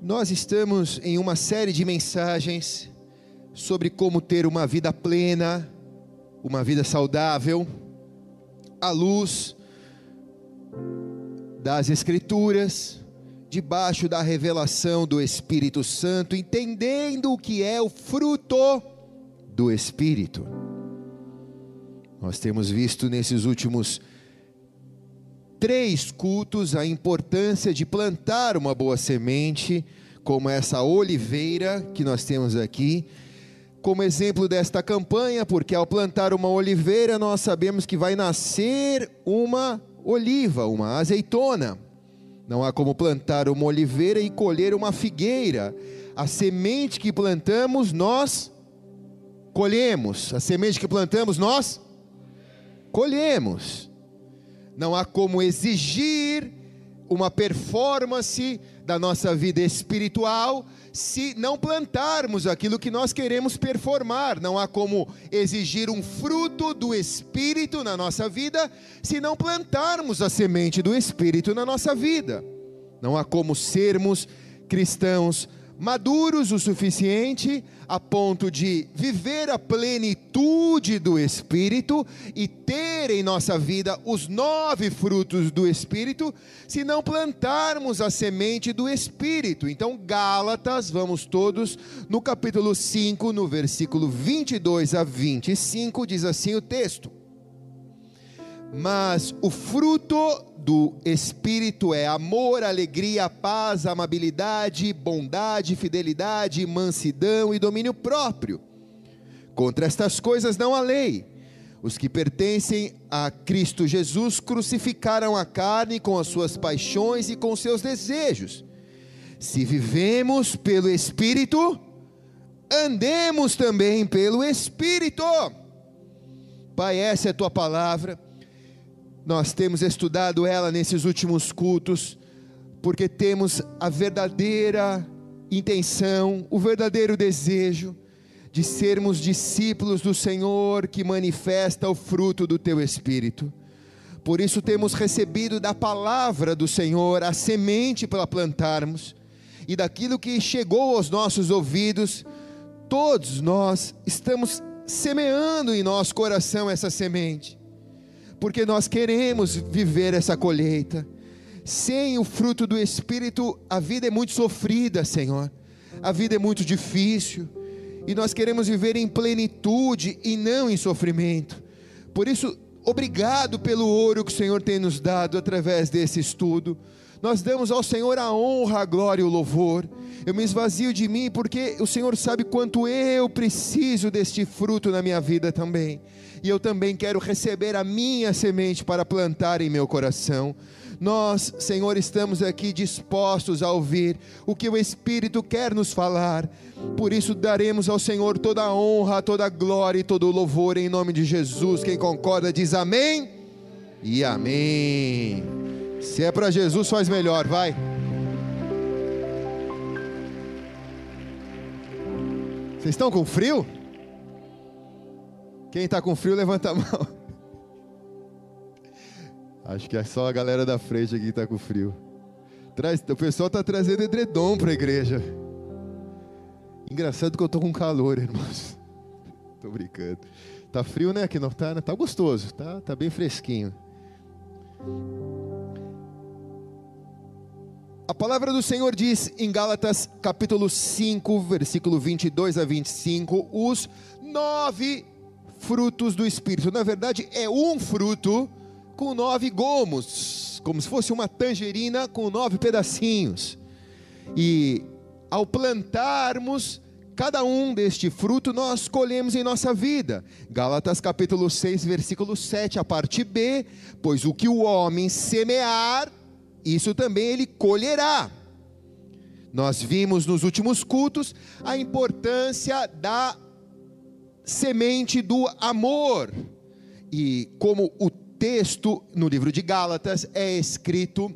Nós estamos em uma série de mensagens sobre como ter uma vida plena, uma vida saudável, à luz das Escrituras, debaixo da revelação do Espírito Santo, entendendo o que é o fruto do Espírito. Nós temos visto nesses últimos três cultos a importância de plantar uma boa semente, como essa oliveira que nós temos aqui, como exemplo desta campanha, porque ao plantar uma oliveira nós sabemos que vai nascer uma oliva, uma azeitona. Não há como plantar uma oliveira e colher uma figueira. A semente que plantamos, nós colhemos. A semente que plantamos, nós colhemos. Não há como exigir uma performance da nossa vida espiritual se não plantarmos aquilo que nós queremos performar. Não há como exigir um fruto do Espírito na nossa vida se não plantarmos a semente do Espírito na nossa vida. Não há como sermos cristãos maduros o suficiente a ponto de viver a plenitude do Espírito e ter em nossa vida os nove frutos do Espírito, se não plantarmos a semente do Espírito. Então, Gálatas, vamos todos no capítulo 5, no versículo 22 a 25, diz assim o texto: Mas o fruto do Espírito é amor, alegria, paz, amabilidade, bondade, fidelidade, mansidão e domínio próprio. Contra estas coisas não há lei. Os que pertencem a Cristo Jesus crucificaram a carne com as suas paixões e com seus desejos. Se vivemos pelo Espírito, andemos também pelo Espírito. Pai, essa é a tua palavra nós temos estudado ela nesses últimos cultos, porque temos a verdadeira intenção, o verdadeiro desejo de sermos discípulos do Senhor que manifesta o fruto do teu espírito. Por isso temos recebido da palavra do Senhor a semente para plantarmos, e daquilo que chegou aos nossos ouvidos, todos nós estamos semeando em nosso coração essa semente porque nós queremos viver essa colheita. Sem o fruto do Espírito, a vida é muito sofrida, Senhor. A vida é muito difícil. E nós queremos viver em plenitude e não em sofrimento. Por isso, obrigado pelo ouro que o Senhor tem nos dado através desse estudo. Nós damos ao Senhor a honra, a glória e o louvor. Eu me esvazio de mim porque o Senhor sabe quanto eu preciso deste fruto na minha vida também e eu também quero receber a minha semente para plantar em meu coração. Nós, Senhor, estamos aqui dispostos a ouvir o que o Espírito quer nos falar. Por isso daremos ao Senhor toda a honra, toda a glória e todo o louvor em nome de Jesus. Quem concorda diz amém e amém. Se é para Jesus, faz melhor, vai. Vocês estão com frio? Quem está com frio, levanta a mão. Acho que é só a galera da frente aqui que está com frio. Traz, o pessoal está trazendo edredom para a igreja. Engraçado que eu estou com calor, irmãos. Estou brincando. Tá frio, né? Aqui não tá, né? Tá gostoso, tá, tá bem fresquinho. A palavra do Senhor diz em Gálatas capítulo 5, versículo 22 a 25, os nove frutos do Espírito. Na verdade, é um fruto com nove gomos, como se fosse uma tangerina com nove pedacinhos. E ao plantarmos cada um deste fruto, nós colhemos em nossa vida. Gálatas capítulo 6, versículo 7, a parte B, pois o que o homem semear, isso também ele colherá. Nós vimos nos últimos cultos a importância da semente do amor. E como o texto no livro de Gálatas é escrito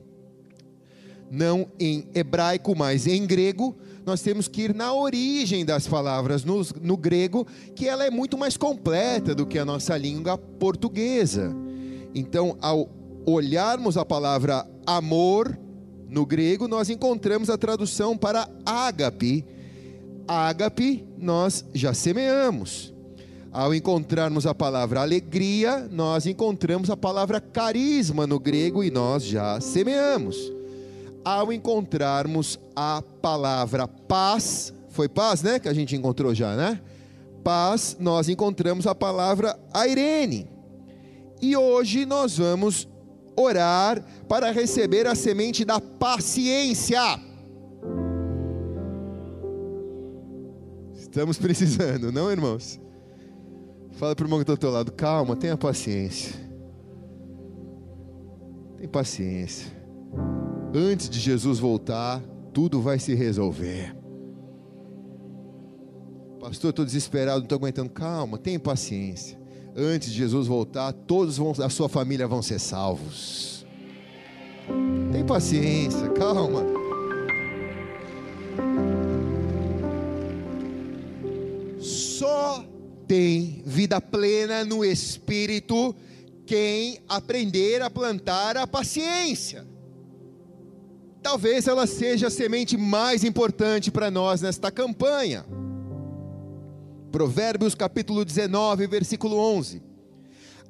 não em hebraico, mas em grego, nós temos que ir na origem das palavras no, no, grego, que ela é muito mais completa do que a nossa língua portuguesa. Então, ao olharmos a palavra amor no grego, nós encontramos a tradução para ágape. Ágape, nós já semeamos. Ao encontrarmos a palavra alegria, nós encontramos a palavra carisma no grego e nós já semeamos. Ao encontrarmos a palavra paz, foi paz, né? Que a gente encontrou já, né? Paz, nós encontramos a palavra airene. E hoje nós vamos orar para receber a semente da paciência. Estamos precisando, não, irmãos? Fala para o irmão que está ao teu lado, calma, tenha paciência. Tem paciência. Antes de Jesus voltar, tudo vai se resolver. Pastor, estou desesperado, não estou aguentando. Calma, tenha paciência antes de Jesus voltar, todos vão, a sua família vão ser salvos. Tem paciência, calma. Só tem vida plena no espírito quem aprender a plantar a paciência. Talvez ela seja a semente mais importante para nós nesta campanha. Provérbios capítulo 19, versículo 11.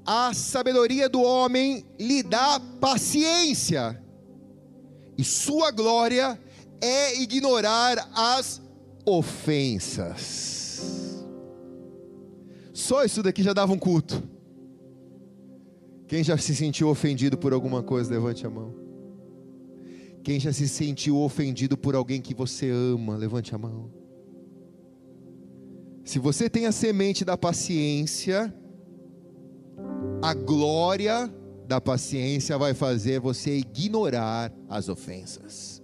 A sabedoria do homem lhe dá paciência, e sua glória é ignorar as ofensas. Só isso daqui já dava um culto. Quem já se sentiu ofendido por alguma coisa, levante a mão. Quem já se sentiu ofendido por alguém que você ama, levante a mão. Se você tem a semente da paciência, a glória da paciência vai fazer você ignorar as ofensas.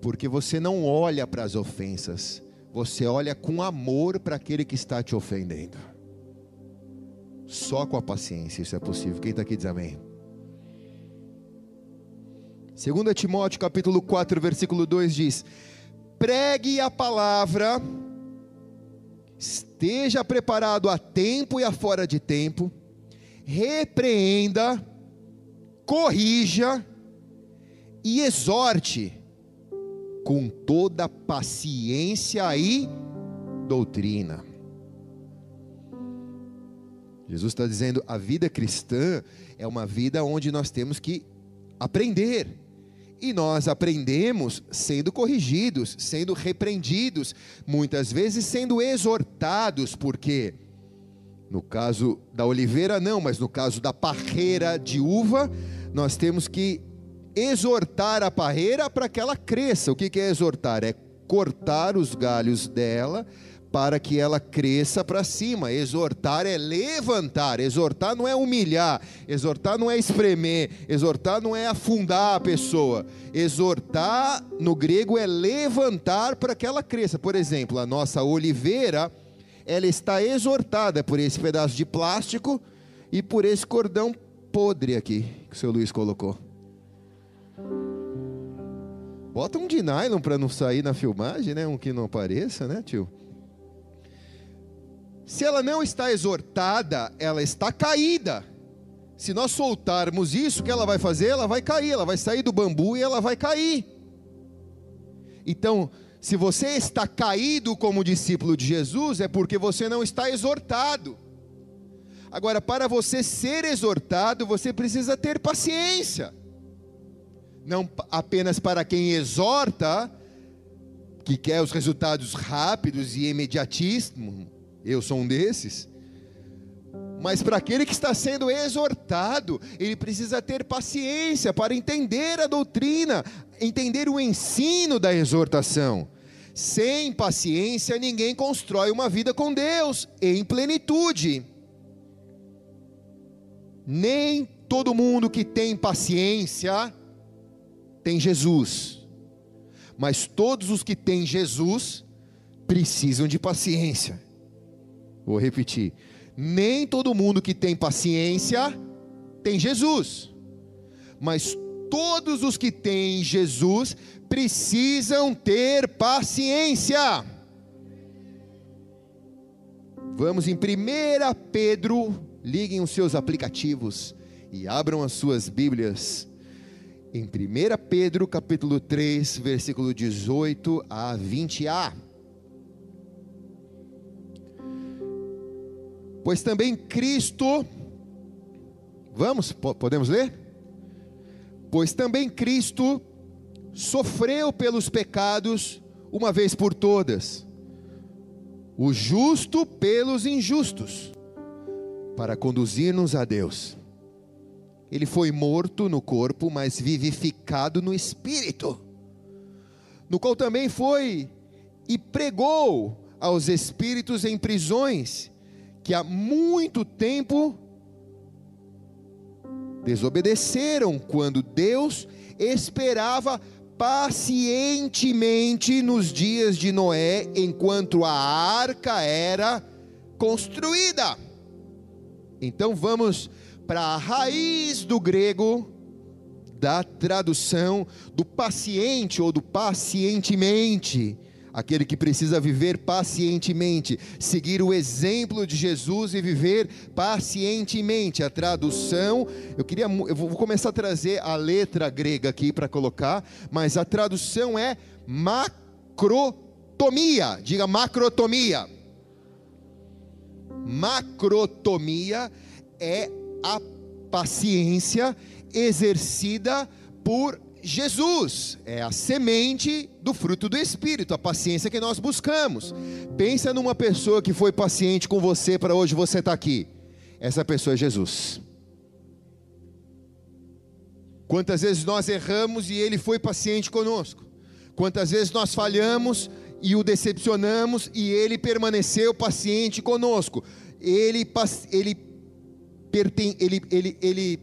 Porque você não olha para as ofensas, você olha com amor para aquele que está te ofendendo. Só com a paciência isso é possível. Quem está aqui diz amém. 2 Timóteo capítulo 4, versículo 2 diz: Pregue a palavra esteja preparado a tempo e a fora de tempo, repreenda, corrija e exorte com toda paciência e doutrina. Jesus está dizendo: a vida cristã é uma vida onde nós temos que aprender e nós aprendemos sendo corrigidos, sendo repreendidos, muitas vezes sendo exortados, porque no caso da oliveira não, mas no caso da parreira de uva, nós temos que exortar a parreira para que ela cresça. O que é exortar? É cortar os galhos dela para que ela cresça para cima. Exortar é levantar, exortar não é humilhar, exortar não é espremer, exortar não é afundar a pessoa. Exortar no grego é levantar para que ela cresça. Por exemplo, a nossa oliveira, ela está exortada por esse pedaço de plástico e por esse cordão podre aqui que o seu Luiz colocou. Bota um de nylon para não sair na filmagem, né? Um que não apareça, né, tio? Se ela não está exortada, ela está caída. Se nós soltarmos isso, o que ela vai fazer? Ela vai cair, ela vai sair do bambu e ela vai cair. Então, se você está caído como discípulo de Jesus, é porque você não está exortado. Agora, para você ser exortado, você precisa ter paciência. Não apenas para quem exorta, que quer os resultados rápidos e imediatíssimos, eu sou um desses. Mas para aquele que está sendo exortado, ele precisa ter paciência para entender a doutrina, entender o ensino da exortação. Sem paciência, ninguém constrói uma vida com Deus em plenitude. Nem todo mundo que tem paciência tem Jesus, mas todos os que têm Jesus precisam de paciência. Vou repetir. Nem todo mundo que tem paciência tem Jesus. Mas todos os que têm Jesus precisam ter paciência. Vamos em 1 Pedro, liguem os seus aplicativos e abram as suas Bíblias. em 1 Pedro capítulo 3, versículo 18 a 20a. Pois também Cristo, vamos, podemos ler? Pois também Cristo sofreu pelos pecados uma vez por todas, o justo pelos injustos, para conduzir-nos a Deus. Ele foi morto no corpo, mas vivificado no espírito, no qual também foi e pregou aos espíritos em prisões, que há muito tempo desobedeceram quando Deus esperava pacientemente nos dias de Noé, enquanto a arca era construída. Então vamos para a raiz do grego da tradução do paciente ou do pacientemente aquele que precisa viver pacientemente, seguir o exemplo de Jesus e viver pacientemente. A tradução, eu queria, eu vou começar a trazer a letra grega aqui para colocar, mas a tradução é macrotomia. Diga macrotomia. Macrotomia é a paciência exercida por Jesus é a semente do fruto do Espírito, a paciência que nós buscamos. Pensa numa pessoa que foi paciente com você para hoje você estar tá aqui. Essa pessoa é Jesus. Quantas vezes nós erramos e ele foi paciente conosco? Quantas vezes nós falhamos e o decepcionamos e ele permaneceu paciente conosco? Ele, ele, ele, ele,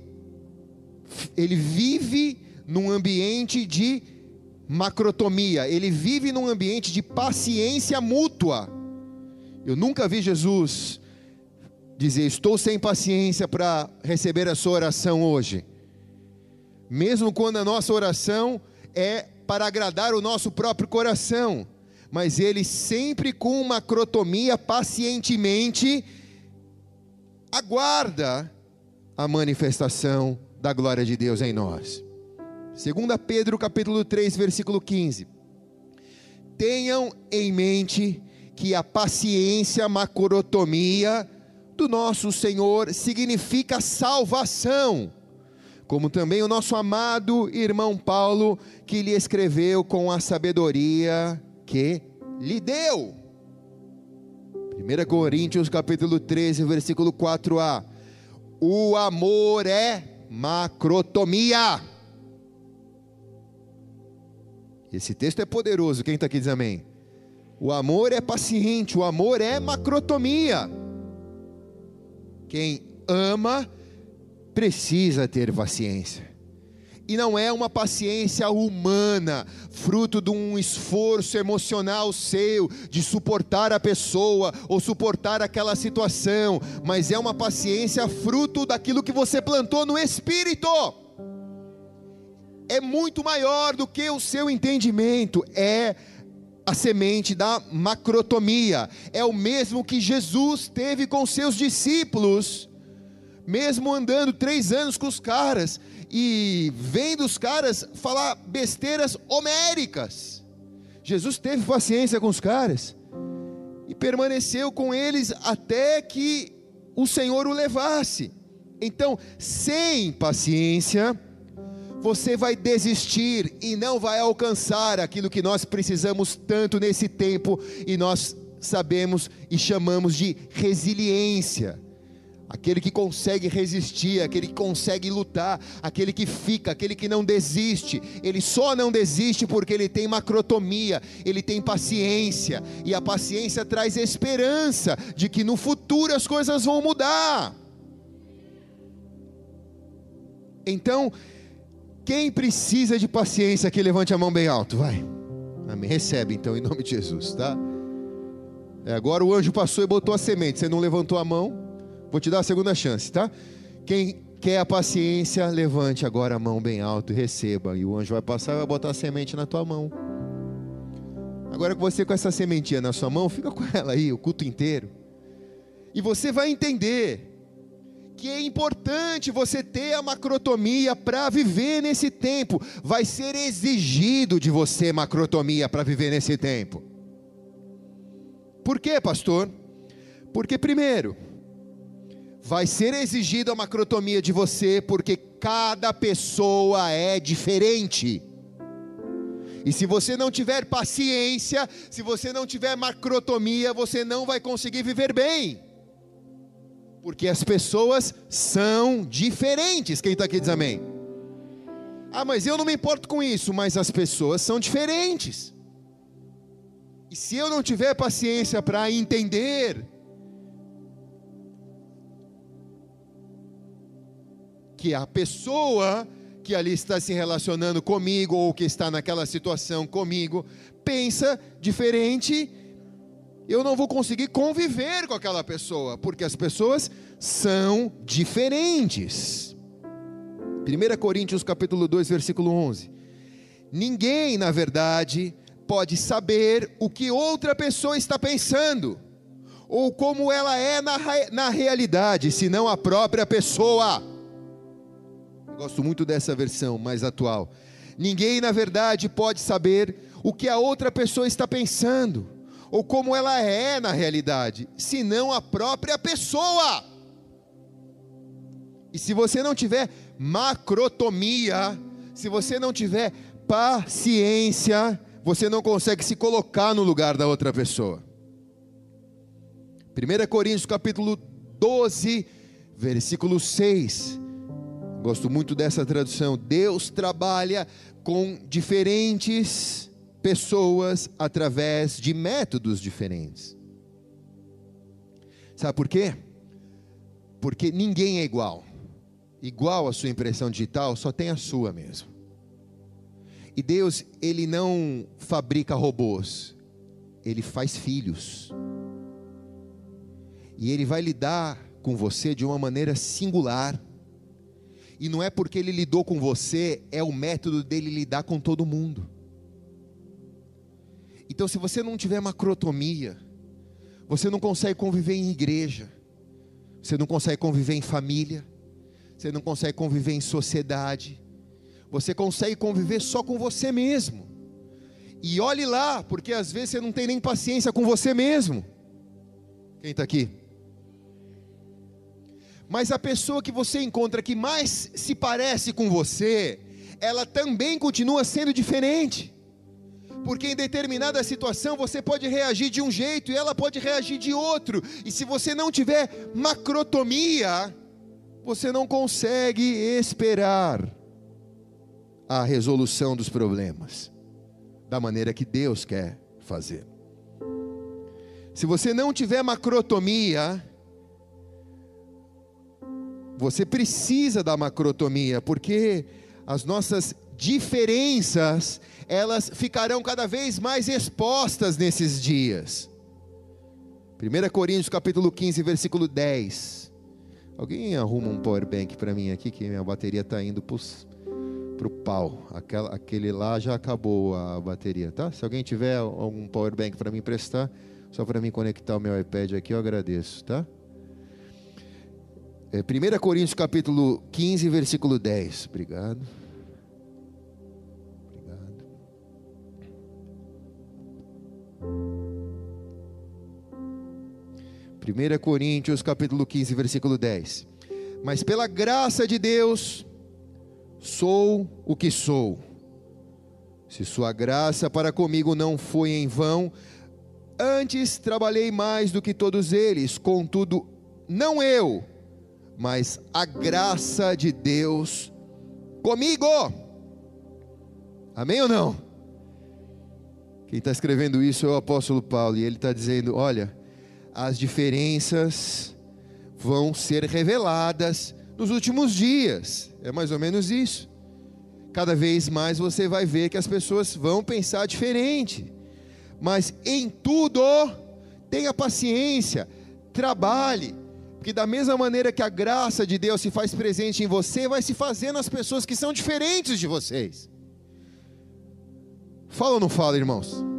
ele vive num ambiente de macrotomia, ele vive num ambiente de paciência mútua. Eu nunca vi Jesus dizer: Estou sem paciência para receber a sua oração hoje. Mesmo quando a nossa oração é para agradar o nosso próprio coração, mas ele sempre com macrotomia, pacientemente, aguarda a manifestação da glória de Deus em nós. 2 Pedro capítulo 3, versículo 15. Tenham em mente que a paciência macrotomia do nosso Senhor significa salvação, como também o nosso amado irmão Paulo, que lhe escreveu com a sabedoria que lhe deu. 1 Coríntios capítulo 13, versículo 4a. O amor é macrotomia esse texto é poderoso, quem está aqui diz amém. O amor é paciente, o amor é macrotomia. Quem ama precisa ter paciência. E não é uma paciência humana, fruto de um esforço emocional seu, de suportar a pessoa ou suportar aquela situação, mas é uma paciência fruto daquilo que você plantou no espírito é muito maior do que o seu entendimento, é a semente da macrotomia, é o mesmo que Jesus teve com seus discípulos, mesmo andando três anos com os caras e vendo os caras falar besteiras homéricas. Jesus teve paciência com os caras e permaneceu com eles até que o Senhor o levasse. Então, sem paciência, você vai desistir e não vai alcançar aquilo que nós precisamos tanto nesse tempo e nós sabemos e chamamos de resiliência. Aquele que consegue resistir, aquele que consegue lutar, aquele que fica, aquele que não desiste. Ele só não desiste porque ele tem macrotomia, ele tem paciência, e a paciência traz esperança de que no futuro as coisas vão mudar. Então, quem precisa de paciência aqui, levante a mão bem alto, vai. Amém. Recebe então, em nome de Jesus, tá? É, agora o anjo passou e botou a semente. Você não levantou a mão, vou te dar a segunda chance, tá? Quem quer a paciência, levante agora a mão bem alto e receba. E o anjo vai passar e vai botar a semente na tua mão. Agora que você com essa sementinha na sua mão, fica com ela aí o culto inteiro. E você vai entender que é importante você ter a macrotomia para viver nesse tempo. Vai ser exigido de você macrotomia para viver nesse tempo. Por quê, pastor? Porque, primeiro, vai ser exigido a macrotomia de você, porque cada pessoa é diferente. E se você não tiver paciência, se você não tiver macrotomia, você não vai conseguir viver bem. Porque as pessoas são diferentes. Quem está aqui diz amém. Ah, mas eu não me importo com isso, mas as pessoas são diferentes. E se eu não tiver paciência para entender, que a pessoa que ali está se relacionando comigo ou que está naquela situação comigo pensa diferente, eu não vou conseguir conviver com aquela pessoa, porque as pessoas são diferentes. 1 Coríntios capítulo 2, versículo 11. Ninguém, na verdade, pode saber o que outra pessoa está pensando, ou como ela é na, na realidade, senão a própria pessoa. Gosto muito dessa versão mais atual. Ninguém, na verdade, pode saber o que a outra pessoa está pensando, ou como ela é na realidade, senão a própria pessoa. E se você não tiver macrotomia, se você não tiver paciência, você não consegue se colocar no lugar da outra pessoa. 1 Coríntios capítulo 12, versículo 6 Gosto muito dessa tradução. Deus trabalha com diferentes pessoas através de métodos diferentes. Sabe por quê? Porque ninguém é igual. Igual a sua impressão digital, só tem a sua mesmo. E Deus, ele não fabrica robôs, ele faz filhos. E ele vai lidar com você de uma maneira singular e não é porque ele lidou com você, é o método dele lidar com todo mundo. Então, se você não tiver macrotomia, você não consegue conviver em igreja, você não consegue conviver em família, você não consegue conviver em sociedade, você consegue conviver só com você mesmo. E olhe lá, porque às vezes você não tem nem paciência com você mesmo. Quem está aqui? Mas a pessoa que você encontra que mais se parece com você, ela também continua sendo diferente. Porque em determinada situação você pode reagir de um jeito e ela pode reagir de outro. E se você não tiver macrotomia, você não consegue esperar a resolução dos problemas da maneira que Deus quer fazer. Se você não tiver macrotomia, você precisa da macrotomia, porque as nossas diferenças, elas ficarão cada vez mais expostas nesses dias. 1 Coríntios capítulo 15, versículo 10. Alguém arruma um power bank para mim aqui, que minha bateria está indo para o pau. Aquela, aquele lá já acabou a bateria, tá? Se alguém tiver algum power bank para me emprestar, só para mim conectar o meu iPad aqui, eu agradeço, tá? É, 1 Coríntios capítulo 15, versículo 10. Obrigado. 1 Coríntios capítulo 15, versículo 10. Mas pela graça de Deus, sou o que sou. Se sua graça para comigo não foi em vão, antes trabalhei mais do que todos eles, contudo, não eu, mas a graça de Deus comigo. Amém ou não? Quem está escrevendo isso é o apóstolo Paulo, e ele está dizendo: olha, as diferenças vão ser reveladas nos últimos dias, é mais ou menos isso. Cada vez mais você vai ver que as pessoas vão pensar diferente, mas em tudo, tenha paciência, trabalhe, porque da mesma maneira que a graça de Deus se faz presente em você, vai se fazer nas pessoas que são diferentes de vocês. Fala ou não fala, irmãos?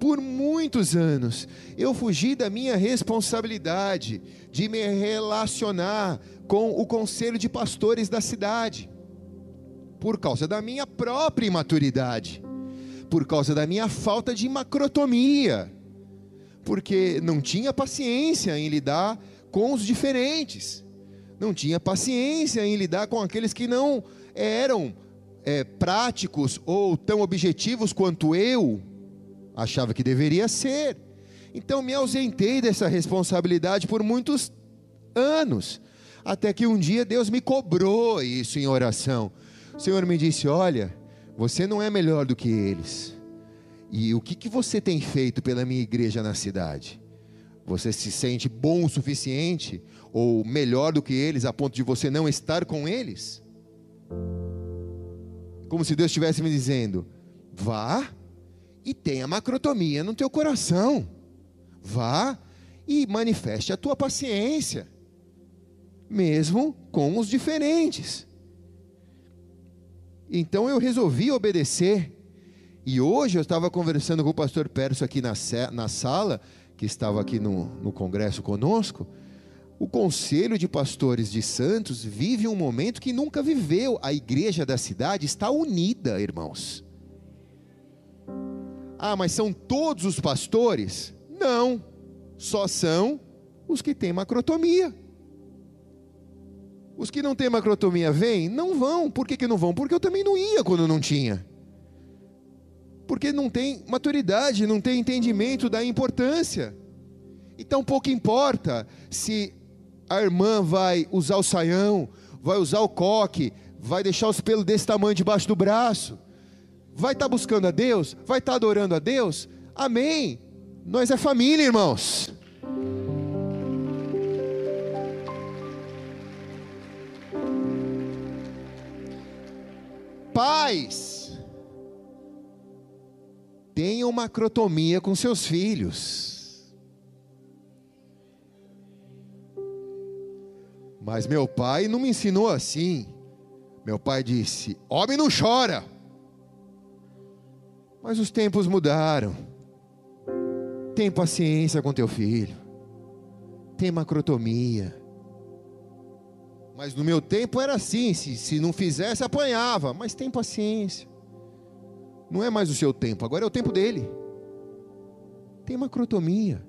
Por muitos anos, eu fugi da minha responsabilidade de me relacionar com o conselho de pastores da cidade, por causa da minha própria imaturidade, por causa da minha falta de macrotomia, porque não tinha paciência em lidar com os diferentes, não tinha paciência em lidar com aqueles que não eram é, práticos ou tão objetivos quanto eu achava que deveria ser. Então me ausentei dessa responsabilidade por muitos anos, até que um dia Deus me cobrou isso em oração. O Senhor me disse: Olha, você não é melhor do que eles. E o que, que você tem feito pela minha igreja na cidade? Você se sente bom o suficiente ou melhor do que eles a ponto de você não estar com eles? Como se Deus estivesse me dizendo: vá e tenha macrotomia no teu coração. Vá e manifeste a tua paciência, mesmo com os diferentes. Então eu resolvi obedecer. E hoje eu estava conversando com o pastor Perso aqui na, na sala, que estava aqui no, no congresso conosco. O Conselho de Pastores de Santos vive um momento que nunca viveu. A igreja da cidade está unida, irmãos. Ah, mas são todos os pastores? Não, só são os que têm macrotomia. Os que não têm macrotomia vêm? Não vão. Por que, que não vão? Porque eu também não ia quando não tinha. Porque não tem maturidade, não tem entendimento da importância. Então pouco importa se a irmã vai usar o saião, vai usar o coque, vai deixar os pelos desse tamanho debaixo do braço, vai estar tá buscando a Deus, vai estar tá adorando a Deus, amém. Nós é família, irmãos. Pais, tenham macrotomia com seus filhos. Mas meu pai não me ensinou assim. Meu pai disse: Homem não chora. Mas os tempos mudaram. Tem paciência com teu filho. Tem macrotomia. Mas no meu tempo era assim: se, se não fizesse, apanhava. Mas tem paciência. Não é mais o seu tempo, agora é o tempo dele. Tem macrotomia.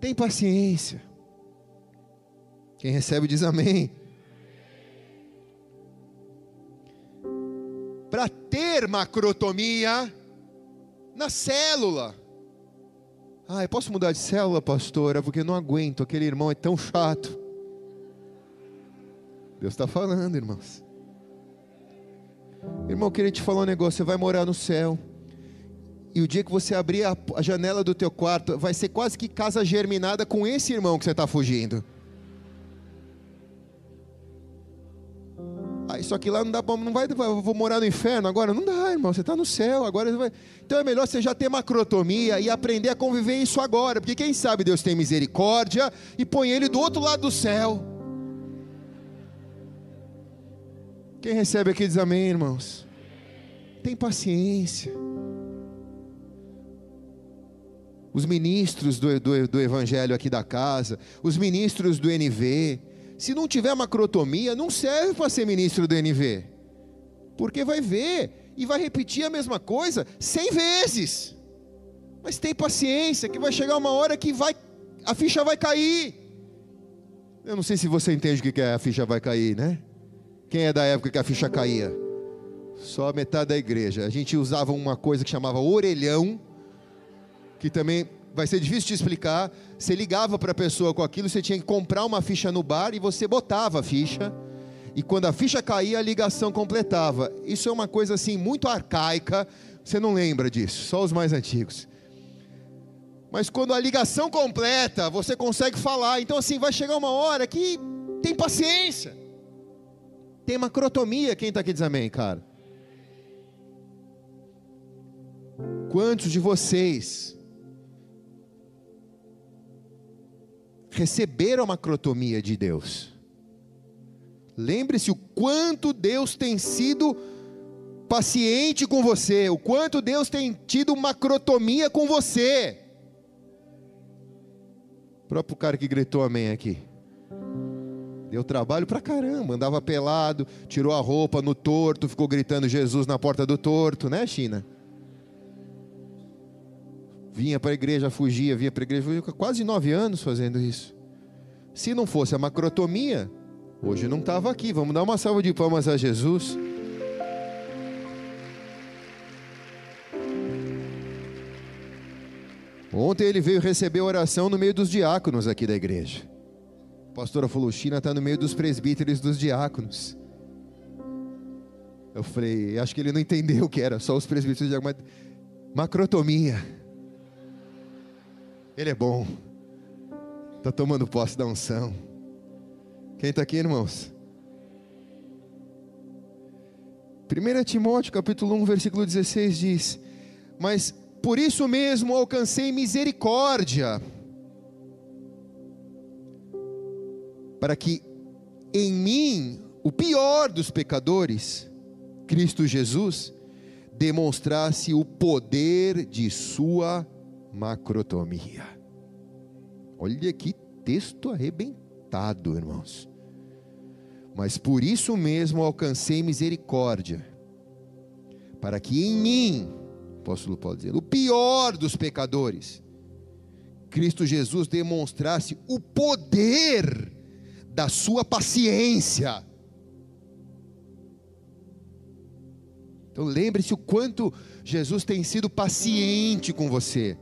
Tem paciência. Quem recebe diz amém. Para ter macrotomia na célula. Ah, eu posso mudar de célula, pastora, porque eu não aguento, aquele irmão é tão chato. Deus está falando, irmãos. Irmão, eu queria te falar um negócio: você vai morar no céu. E o dia que você abrir a, a janela do teu quarto, vai ser quase que casa germinada com esse irmão que você está fugindo. Isso aqui lá não dá. Não vai, vou morar no inferno agora? Não dá, irmão. Você está no céu agora. Vai, então é melhor você já ter macrotomia e aprender a conviver isso agora. Porque quem sabe Deus tem misericórdia e põe ele do outro lado do céu. Quem recebe aqui diz amém, irmãos. Tem paciência. Os ministros do, do, do evangelho aqui da casa, os ministros do NV, se não tiver macrotomia, não serve para ser ministro do NV. Porque vai ver e vai repetir a mesma coisa cem vezes. Mas tem paciência, que vai chegar uma hora que vai, a ficha vai cair. Eu não sei se você entende o que é a ficha vai cair, né? Quem é da época que a ficha caía? Só metade da igreja. A gente usava uma coisa que chamava orelhão, que também vai ser difícil de explicar. Você ligava para a pessoa com aquilo, você tinha que comprar uma ficha no bar e você botava a ficha. E quando a ficha caía, a ligação completava. Isso é uma coisa assim muito arcaica. Você não lembra disso, só os mais antigos. Mas quando a ligação completa, você consegue falar. Então assim, vai chegar uma hora que tem paciência. Tem macrotomia, quem está aqui diz amém, cara? Quantos de vocês receberam a macrotomia de Deus. Lembre-se o quanto Deus tem sido paciente com você, o quanto Deus tem tido macrotomia com você. O próprio cara que gritou amém aqui. Deu trabalho pra caramba, andava pelado, tirou a roupa no torto, ficou gritando Jesus na porta do torto, né, China? Vinha para a igreja, fugia, vinha para a igreja, fugia, quase nove anos fazendo isso. Se não fosse a macrotomia, hoje não estava aqui. Vamos dar uma salva de palmas a Jesus. Ontem ele veio receber oração no meio dos diáconos aqui da igreja. A pastora falou: China está no meio dos presbíteros dos diáconos. Eu falei: acho que ele não entendeu o que era, só os presbíteros de diáconos. Macrotomia. Ele é bom. Está tomando posse da unção. Quem está aqui, irmãos? 1 Timóteo capítulo 1, versículo 16 diz: Mas por isso mesmo alcancei misericórdia, para que em mim, o pior dos pecadores, Cristo Jesus, demonstrasse o poder de Sua macrotomia. Olha que texto arrebentado, irmãos. Mas por isso mesmo alcancei misericórdia, para que em mim, apóstolo Paulo dizer, o pior dos pecadores, Cristo Jesus demonstrasse o poder da sua paciência. Então lembre-se o quanto Jesus tem sido paciente com você.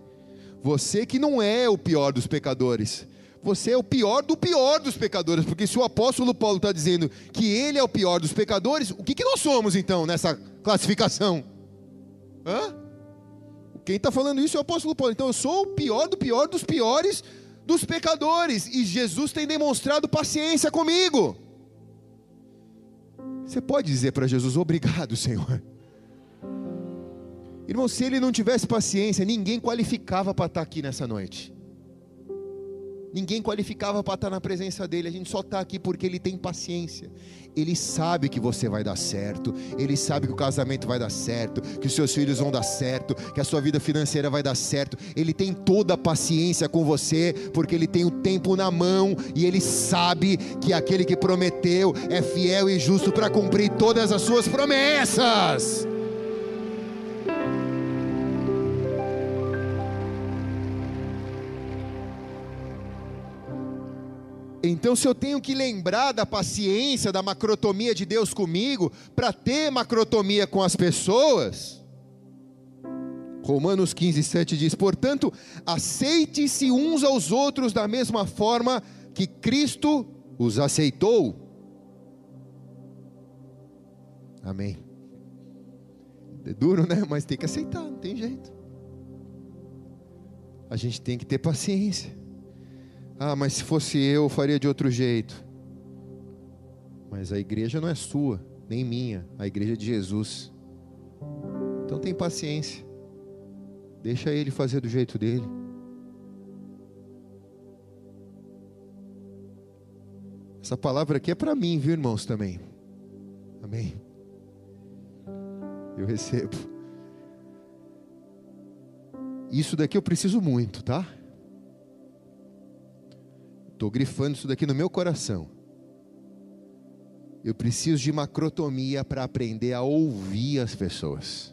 Você que não é o pior dos pecadores. Você é o pior do pior dos pecadores, porque se o apóstolo Paulo está dizendo que ele é o pior dos pecadores, o que, que nós somos então nessa classificação? Hã? Quem está falando isso é o apóstolo Paulo. Então eu sou o pior do pior dos piores dos pecadores. E Jesus tem demonstrado paciência comigo. Você pode dizer para Jesus: Obrigado, Senhor. Irmão, se ele não tivesse paciência, ninguém qualificava para estar tá aqui nessa noite. Ninguém qualificava para estar na presença dele. A gente só está aqui porque ele tem paciência. Ele sabe que você vai dar certo. Ele sabe que o casamento vai dar certo. Que os seus filhos vão dar certo. Que a sua vida financeira vai dar certo. Ele tem toda a paciência com você. Porque ele tem o tempo na mão. E ele sabe que aquele que prometeu é fiel e justo para cumprir todas as suas promessas. Então, se eu tenho que lembrar da paciência, da macrotomia de Deus comigo, para ter macrotomia com as pessoas, Romanos 15, 7 diz: Portanto, aceite-se uns aos outros da mesma forma que Cristo os aceitou. Amém. É duro, né? Mas tem que aceitar, não tem jeito. A gente tem que ter paciência. Ah, mas se fosse eu, eu faria de outro jeito. Mas a igreja não é sua, nem minha, a igreja é de Jesus. Então tem paciência. Deixa ele fazer do jeito dele. Essa palavra aqui é para mim, viu, irmãos, também. Amém. Eu recebo. Isso daqui eu preciso muito, tá? Estou grifando isso daqui no meu coração. Eu preciso de macrotomia para aprender a ouvir as pessoas.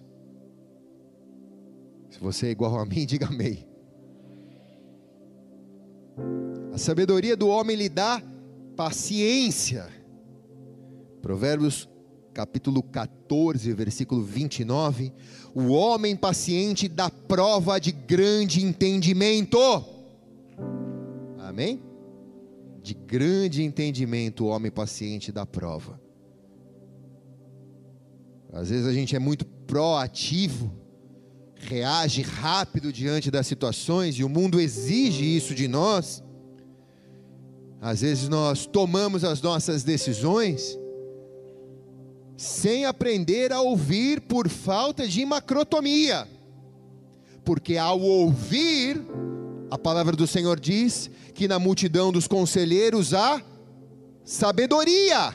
Se você é igual a mim, diga amém. A sabedoria do homem lhe dá paciência. Provérbios capítulo 14, versículo 29. O homem paciente dá prova de grande entendimento. Amém? De grande entendimento o homem paciente da prova. Às vezes a gente é muito proativo, reage rápido diante das situações e o mundo exige isso de nós. Às vezes nós tomamos as nossas decisões sem aprender a ouvir por falta de macrotomia. Porque ao ouvir, a palavra do Senhor diz que na multidão dos conselheiros há sabedoria.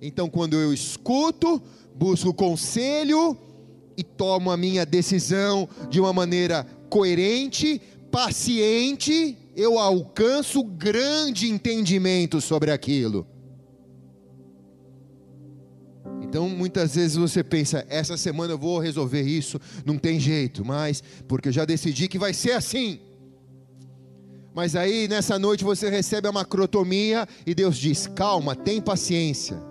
Então, quando eu escuto, busco conselho e tomo a minha decisão de uma maneira coerente, paciente, eu alcanço grande entendimento sobre aquilo. Então muitas vezes você pensa, essa semana eu vou resolver isso, não tem jeito, mas porque eu já decidi que vai ser assim. Mas aí nessa noite você recebe a macrotomia e Deus diz: "Calma, tem paciência".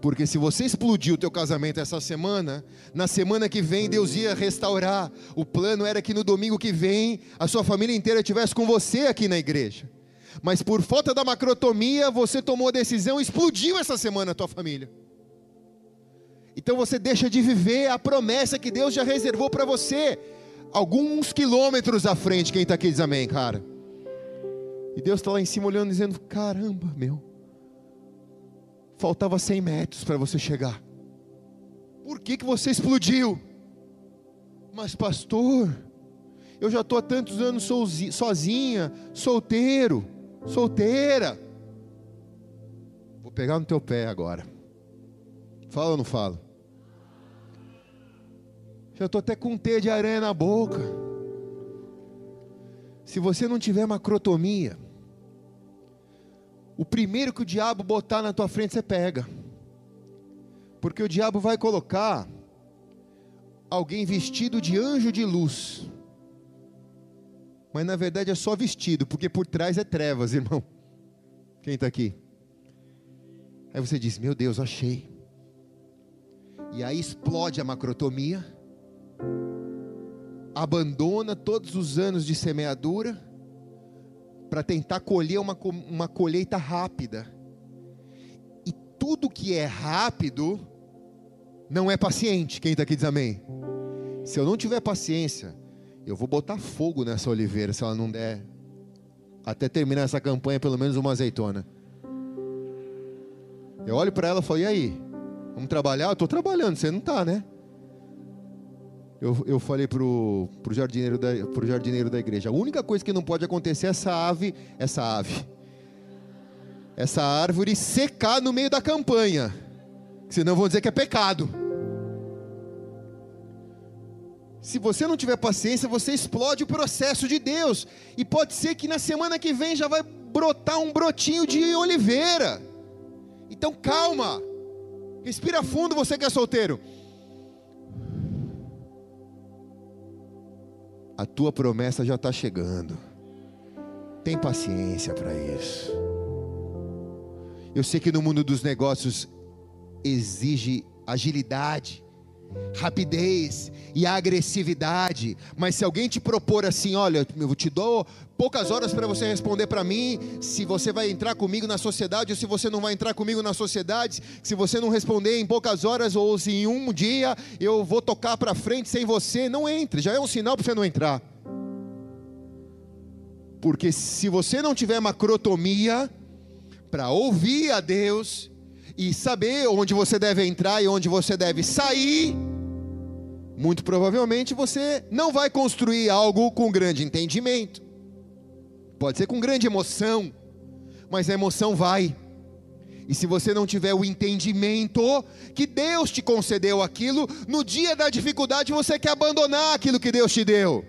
Porque se você explodiu o teu casamento essa semana, na semana que vem Deus ia restaurar. O plano era que no domingo que vem a sua família inteira estivesse com você aqui na igreja. Mas por falta da macrotomia, você tomou a decisão e explodiu essa semana a tua família. Então você deixa de viver a promessa que Deus já reservou para você, alguns quilômetros à frente. Quem está aqui diz amém, cara. E Deus está lá em cima olhando, dizendo: caramba, meu, faltava 100 metros para você chegar. Por que, que você explodiu? Mas, pastor, eu já estou há tantos anos sozinha, solteiro, solteira. Vou pegar no teu pé agora. Fala ou não fala? Já estou até com T de aranha na boca. Se você não tiver macrotomia, o primeiro que o diabo botar na tua frente você pega. Porque o diabo vai colocar alguém vestido de anjo de luz. Mas na verdade é só vestido, porque por trás é trevas, irmão. Quem está aqui? Aí você diz: Meu Deus, achei. E aí explode a macrotomia, abandona todos os anos de semeadura, para tentar colher uma, uma colheita rápida. E tudo que é rápido, não é paciente. Quem está aqui diz amém? Se eu não tiver paciência, eu vou botar fogo nessa oliveira se ela não der até terminar essa campanha pelo menos uma azeitona. Eu olho para ela e falo: "E aí? Vamos trabalhar? Eu estou trabalhando, você não está, né? Eu, eu falei pro, pro, jardineiro da, pro jardineiro da igreja: a única coisa que não pode acontecer é essa ave, essa ave, essa árvore secar no meio da campanha. Senão vão dizer que é pecado. Se você não tiver paciência, você explode o processo de Deus. E pode ser que na semana que vem já vai brotar um brotinho de oliveira. Então calma. Respira fundo, você que é solteiro. A tua promessa já está chegando. Tem paciência para isso. Eu sei que no mundo dos negócios exige agilidade, rapidez e agressividade. Mas se alguém te propor assim, olha, eu te dou poucas horas para você responder para mim se você vai entrar comigo na sociedade ou se você não vai entrar comigo na sociedade. Se você não responder em poucas horas ou se em um dia eu vou tocar para frente sem você, não entre. Já é um sinal para você não entrar. Porque se você não tiver macrotomia para ouvir a Deus e saber onde você deve entrar e onde você deve sair, muito provavelmente você não vai construir algo com grande entendimento. Pode ser com grande emoção, mas a emoção vai. E se você não tiver o entendimento que Deus te concedeu aquilo, no dia da dificuldade você quer abandonar aquilo que Deus te deu.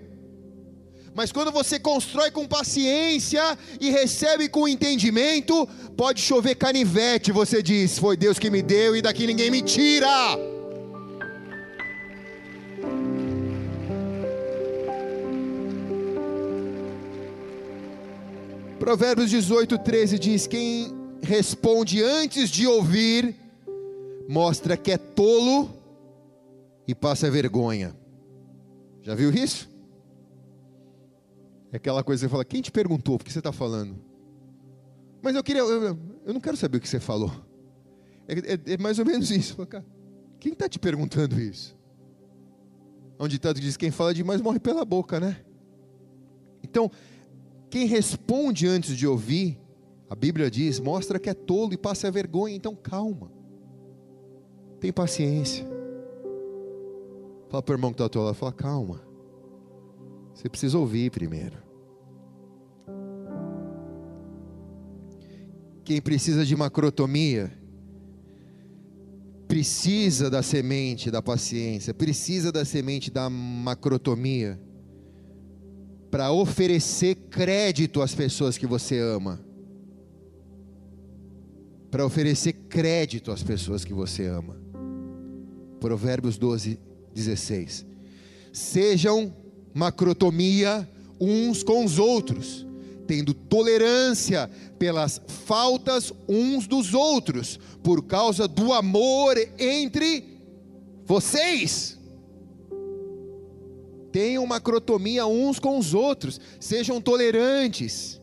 Mas quando você constrói com paciência e recebe com entendimento, pode chover canivete, você diz: Foi Deus que me deu e daqui ninguém me tira. Provérbios 18, 13 diz: Quem responde antes de ouvir, mostra que é tolo e passa vergonha. Já viu isso? É aquela coisa que você fala, quem te perguntou? Por que você está falando? Mas eu queria, eu, eu, não quero saber o que você falou. É, é, é mais ou menos isso. Quem está te perguntando isso? Há um ditado que diz: quem fala demais morre pela boca, né? Então, quem responde antes de ouvir, a Bíblia diz, mostra que é tolo e passa a vergonha. Então, calma. Tem paciência. Fala para o irmão que está ao teu lado, fala, calma. Você precisa ouvir primeiro. Quem precisa de macrotomia precisa da semente da paciência, precisa da semente da macrotomia para oferecer crédito às pessoas que você ama. Para oferecer crédito às pessoas que você ama. Provérbios 12, 16. Sejam macrotomia uns com os outros, tendo tolerância pelas faltas uns dos outros, por causa do amor entre vocês. Tenham macrotomia uns com os outros, sejam tolerantes.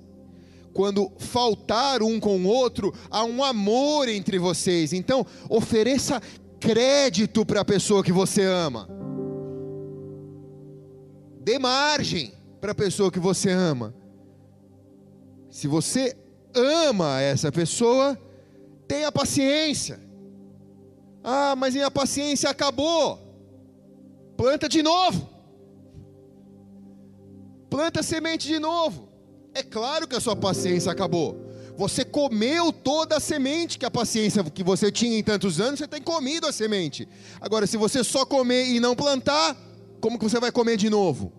Quando faltar um com o outro, há um amor entre vocês. Então, ofereça crédito para a pessoa que você ama. Dê margem para a pessoa que você ama. Se você ama essa pessoa, tenha paciência. Ah, mas minha paciência acabou. Planta de novo. Planta semente de novo. É claro que a sua paciência acabou. Você comeu toda a semente que a paciência que você tinha em tantos anos, você tem comido a semente. Agora, se você só comer e não plantar, como que você vai comer de novo?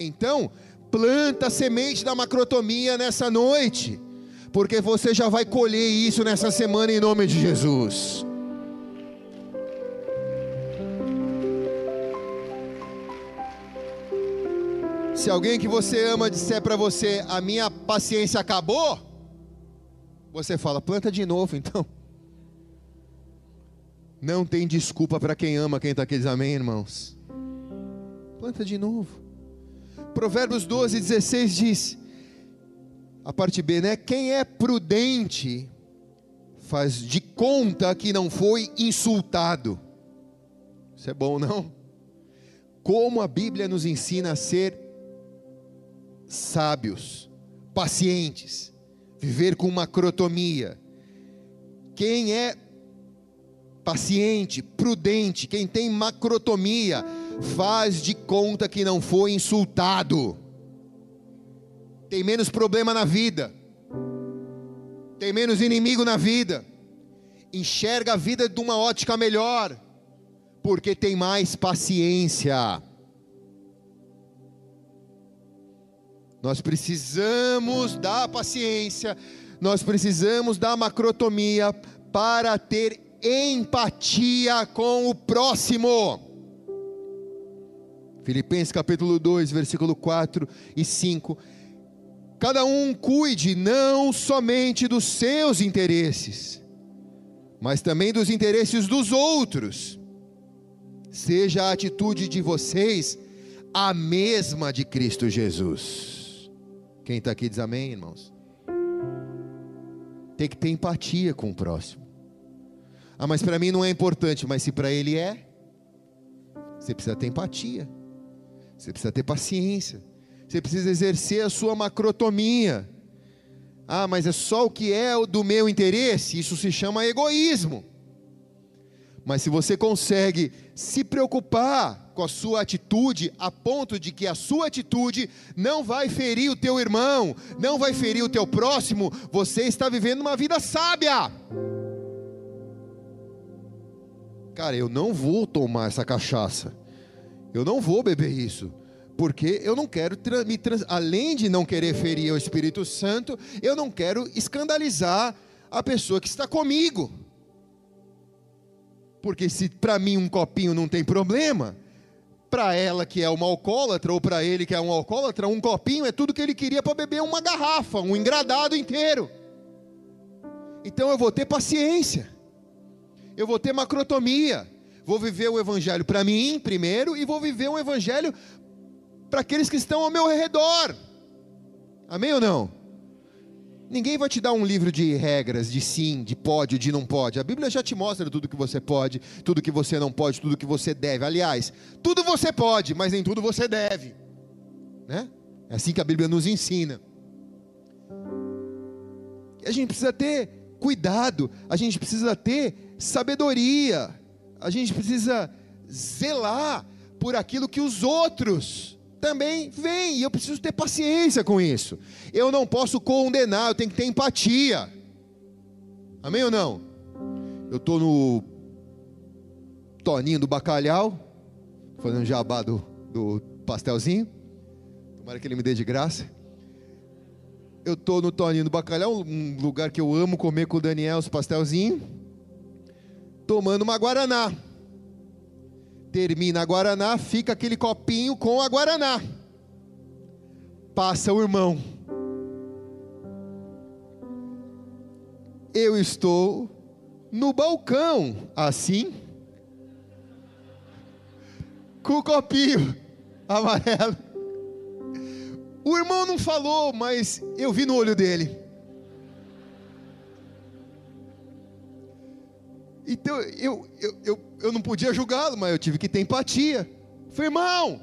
Então, planta a semente da macrotomia nessa noite, porque você já vai colher isso nessa semana em nome de Jesus. Se alguém que você ama disser para você, a minha paciência acabou, você fala, planta de novo então. Não tem desculpa para quem ama quem está aqui, diz amém, irmãos? Planta de novo. Provérbios 12, 16 diz, a parte B, né? Quem é prudente faz de conta que não foi insultado. Isso é bom, não? Como a Bíblia nos ensina a ser sábios, pacientes, viver com macrotomia. Quem é paciente, prudente, quem tem macrotomia, faz de conta que não foi insultado. Tem menos problema na vida. Tem menos inimigo na vida. Enxerga a vida de uma ótica melhor, porque tem mais paciência. Nós precisamos da paciência, nós precisamos da macrotomia para ter empatia com o próximo. Filipenses capítulo 2, versículo 4 e 5. Cada um cuide não somente dos seus interesses, mas também dos interesses dos outros. Seja a atitude de vocês a mesma de Cristo Jesus. Quem está aqui diz amém, irmãos? Tem que ter empatia com o próximo. Ah, mas para mim não é importante, mas se para ele é, você precisa ter empatia, você precisa ter paciência, você precisa exercer a sua macrotomia. Ah, mas é só o que é do meu interesse, isso se chama egoísmo. Mas se você consegue se preocupar com a sua atitude, a ponto de que a sua atitude não vai ferir o teu irmão, não vai ferir o teu próximo, você está vivendo uma vida sábia. Cara, eu não vou tomar essa cachaça, eu não vou beber isso, porque eu não quero me trans, além de não querer ferir o Espírito Santo, eu não quero escandalizar a pessoa que está comigo. Porque se para mim um copinho não tem problema, para ela que é uma alcoólatra, ou para ele que é um alcoólatra, um copinho é tudo que ele queria para beber uma garrafa, um engradado inteiro. Então eu vou ter paciência, eu vou ter macrotomia, vou viver o evangelho para mim primeiro e vou viver um evangelho para aqueles que estão ao meu redor. Amém ou não? Ninguém vai te dar um livro de regras, de sim, de pode, de não pode. A Bíblia já te mostra tudo que você pode, tudo que você não pode, tudo que você deve. Aliás, tudo você pode, mas nem tudo você deve. Né? É assim que a Bíblia nos ensina. A gente precisa ter cuidado, a gente precisa ter sabedoria, a gente precisa zelar por aquilo que os outros também vem, e eu preciso ter paciência com isso. Eu não posso condenar, eu tenho que ter empatia. Amém ou não? Eu estou no Toninho do Bacalhau, fazendo jabá do, do pastelzinho. Tomara que ele me dê de graça. Eu estou no Toninho do Bacalhau, um lugar que eu amo comer com o Daniel os pastelzinhos. Tomando uma Guaraná. Termina a Guaraná, fica aquele copinho com a Guaraná. Passa o irmão. Eu estou no balcão, assim, com o copinho amarelo. O irmão não falou, mas eu vi no olho dele. Então eu, eu, eu, eu não podia julgá-lo, mas eu tive que ter empatia. Falei, irmão,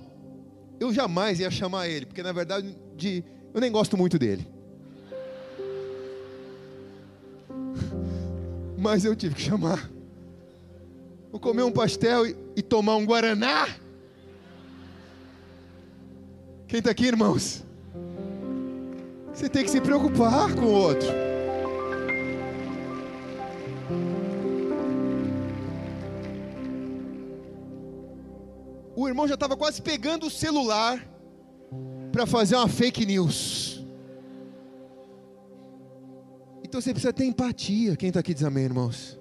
eu jamais ia chamar ele, porque na verdade de, eu nem gosto muito dele. Mas eu tive que chamar. Vou comer um pastel e, e tomar um guaraná. Quem está aqui, irmãos? Você tem que se preocupar com o outro. O irmão já estava quase pegando o celular para fazer uma fake news. Então você precisa ter empatia. Quem está aqui diz amém, irmãos?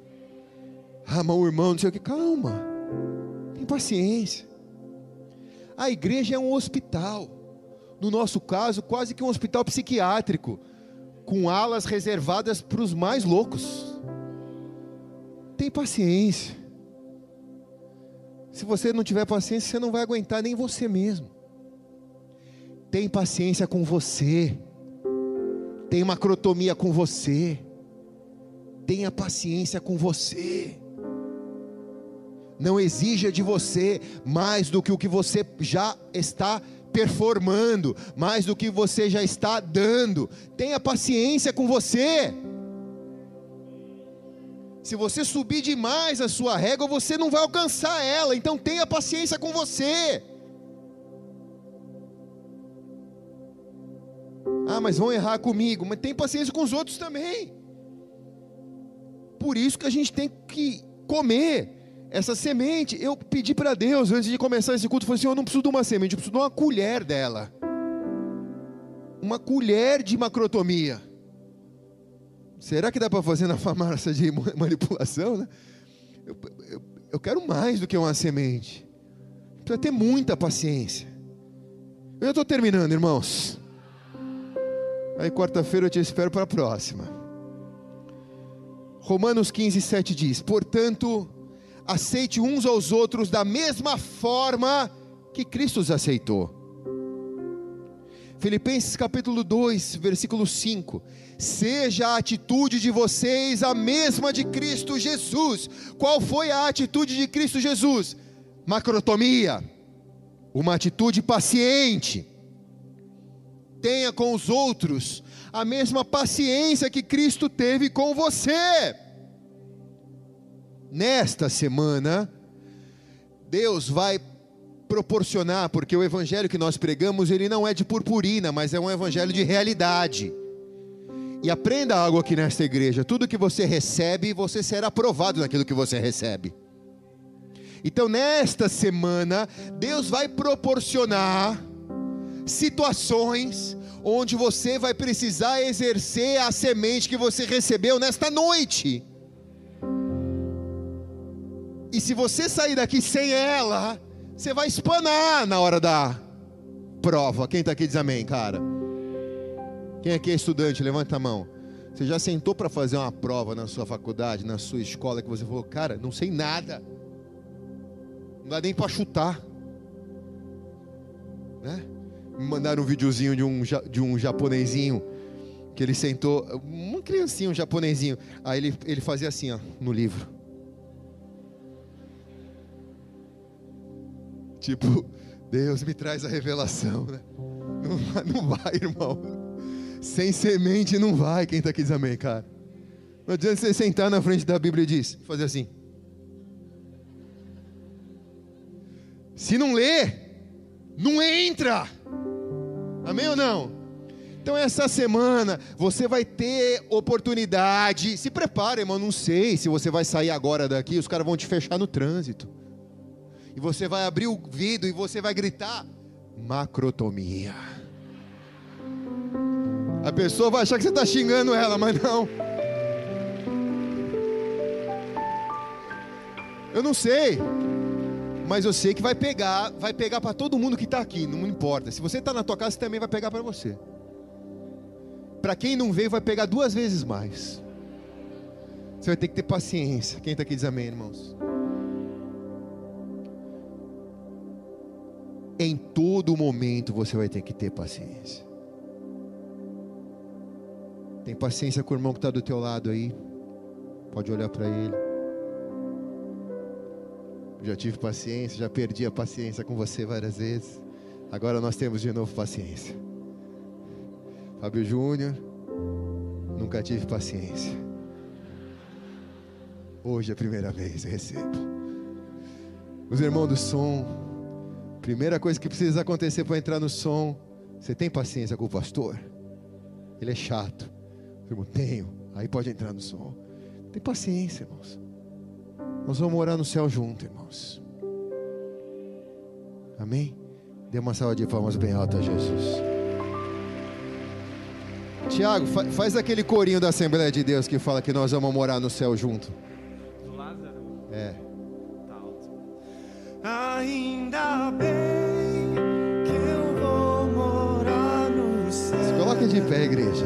Ah, mas o irmão, não sei o que. Calma. Tem paciência. A igreja é um hospital no nosso caso, quase que um hospital psiquiátrico, com alas reservadas para os mais loucos. Tem paciência. Se você não tiver paciência, você não vai aguentar nem você mesmo. Tem paciência com você. Tem macrotomia com você. Tenha paciência com você. Não exija de você mais do que o que você já está performando, mais do que você já está dando. Tenha paciência com você. Se você subir demais a sua régua, você não vai alcançar ela. Então tenha paciência com você. Ah, mas vão errar comigo. Mas tem paciência com os outros também. Por isso que a gente tem que comer essa semente, eu pedi para Deus, antes de começar esse culto, eu falei assim: eu não preciso de uma semente, eu preciso de uma colher dela. Uma colher de macrotomia. Será que dá para fazer na farmácia de manipulação? Né? Eu, eu, eu quero mais do que uma semente. Precisa ter muita paciência. Eu estou terminando, irmãos. Aí quarta-feira eu te espero para a próxima. Romanos 15, 7 diz: Portanto, aceite uns aos outros da mesma forma que Cristo os aceitou. Filipenses capítulo 2, versículo 5: Seja a atitude de vocês a mesma de Cristo Jesus. Qual foi a atitude de Cristo Jesus? Macrotomia, uma atitude paciente. Tenha com os outros a mesma paciência que Cristo teve com você nesta semana, Deus vai proporcionar, porque o evangelho que nós pregamos, ele não é de purpurina, mas é um evangelho de realidade. E aprenda algo aqui nesta igreja: tudo que você recebe, você será provado naquilo que você recebe. Então, nesta semana, Deus vai proporcionar situações onde você vai precisar exercer a semente que você recebeu nesta noite. E se você sair daqui sem ela, você vai espanar na hora da prova. Quem está aqui diz amém, cara. Quem aqui é estudante, levanta a mão. Você já sentou para fazer uma prova na sua faculdade, na sua escola, que você falou, cara, não sei nada. Não dá nem para chutar. Né? Me mandaram um videozinho de um, de um japonesinho que ele sentou, uma criancinha, um japonesinho. Aí ele, ele fazia assim, ó, no livro. Tipo, Deus me traz a revelação, né? Não, não vai, irmão. Sem semente não vai. Quem está aqui diz amém, cara. Não adianta você sentar na frente da Bíblia e diz, fazer assim. Se não lê, não entra. Amém ou não? Então essa semana você vai ter oportunidade. Se prepare, irmão. Não sei se você vai sair agora daqui. Os caras vão te fechar no trânsito. E você vai abrir o vidro e você vai gritar: macrotomia. A pessoa vai achar que você está xingando ela, mas não. Eu não sei, mas eu sei que vai pegar, vai pegar para todo mundo que está aqui, não importa. Se você está na tua casa, também vai pegar para você. Para quem não veio, vai pegar duas vezes mais. Você vai ter que ter paciência. Quem está aqui diz amém, irmãos? Em todo momento você vai ter que ter paciência. Tem paciência com o irmão que está do teu lado aí. Pode olhar para ele. Já tive paciência, já perdi a paciência com você várias vezes. Agora nós temos de novo paciência. Fábio Júnior, nunca tive paciência. Hoje é a primeira vez, eu recebo. Os irmãos do som, primeira coisa que precisa acontecer para entrar no som, você tem paciência com o pastor? Ele é chato. Irmão, tenho. Aí pode entrar no som. Tem paciência, irmãos. Nós vamos morar no céu junto, irmãos. Amém? Dê uma salva de palmas bem alta a Jesus. Tiago, fa faz aquele corinho da Assembleia de Deus que fala que nós vamos morar no céu junto. Do Lázaro? É. Ainda bem que eu vou morar no céu. Se coloque de pé, igreja.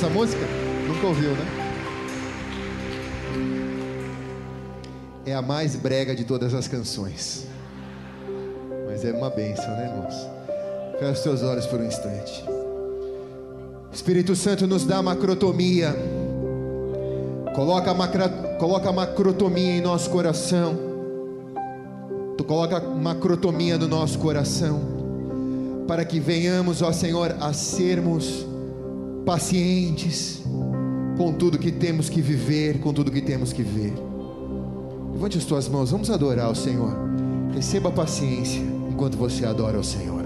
Essa música? Nunca ouviu, né? É a mais brega de todas as canções. Mas é uma bênção, né, irmãos? Feche os teus olhos por um instante. Espírito Santo nos dá macrotomia. Coloca a, macra, coloca a macrotomia em nosso coração. Tu coloca macrotomia no nosso coração para que venhamos, ó Senhor, a sermos pacientes com tudo que temos que viver, com tudo que temos que ver. Levante as tuas mãos, vamos adorar o Senhor. Receba paciência enquanto você adora o Senhor.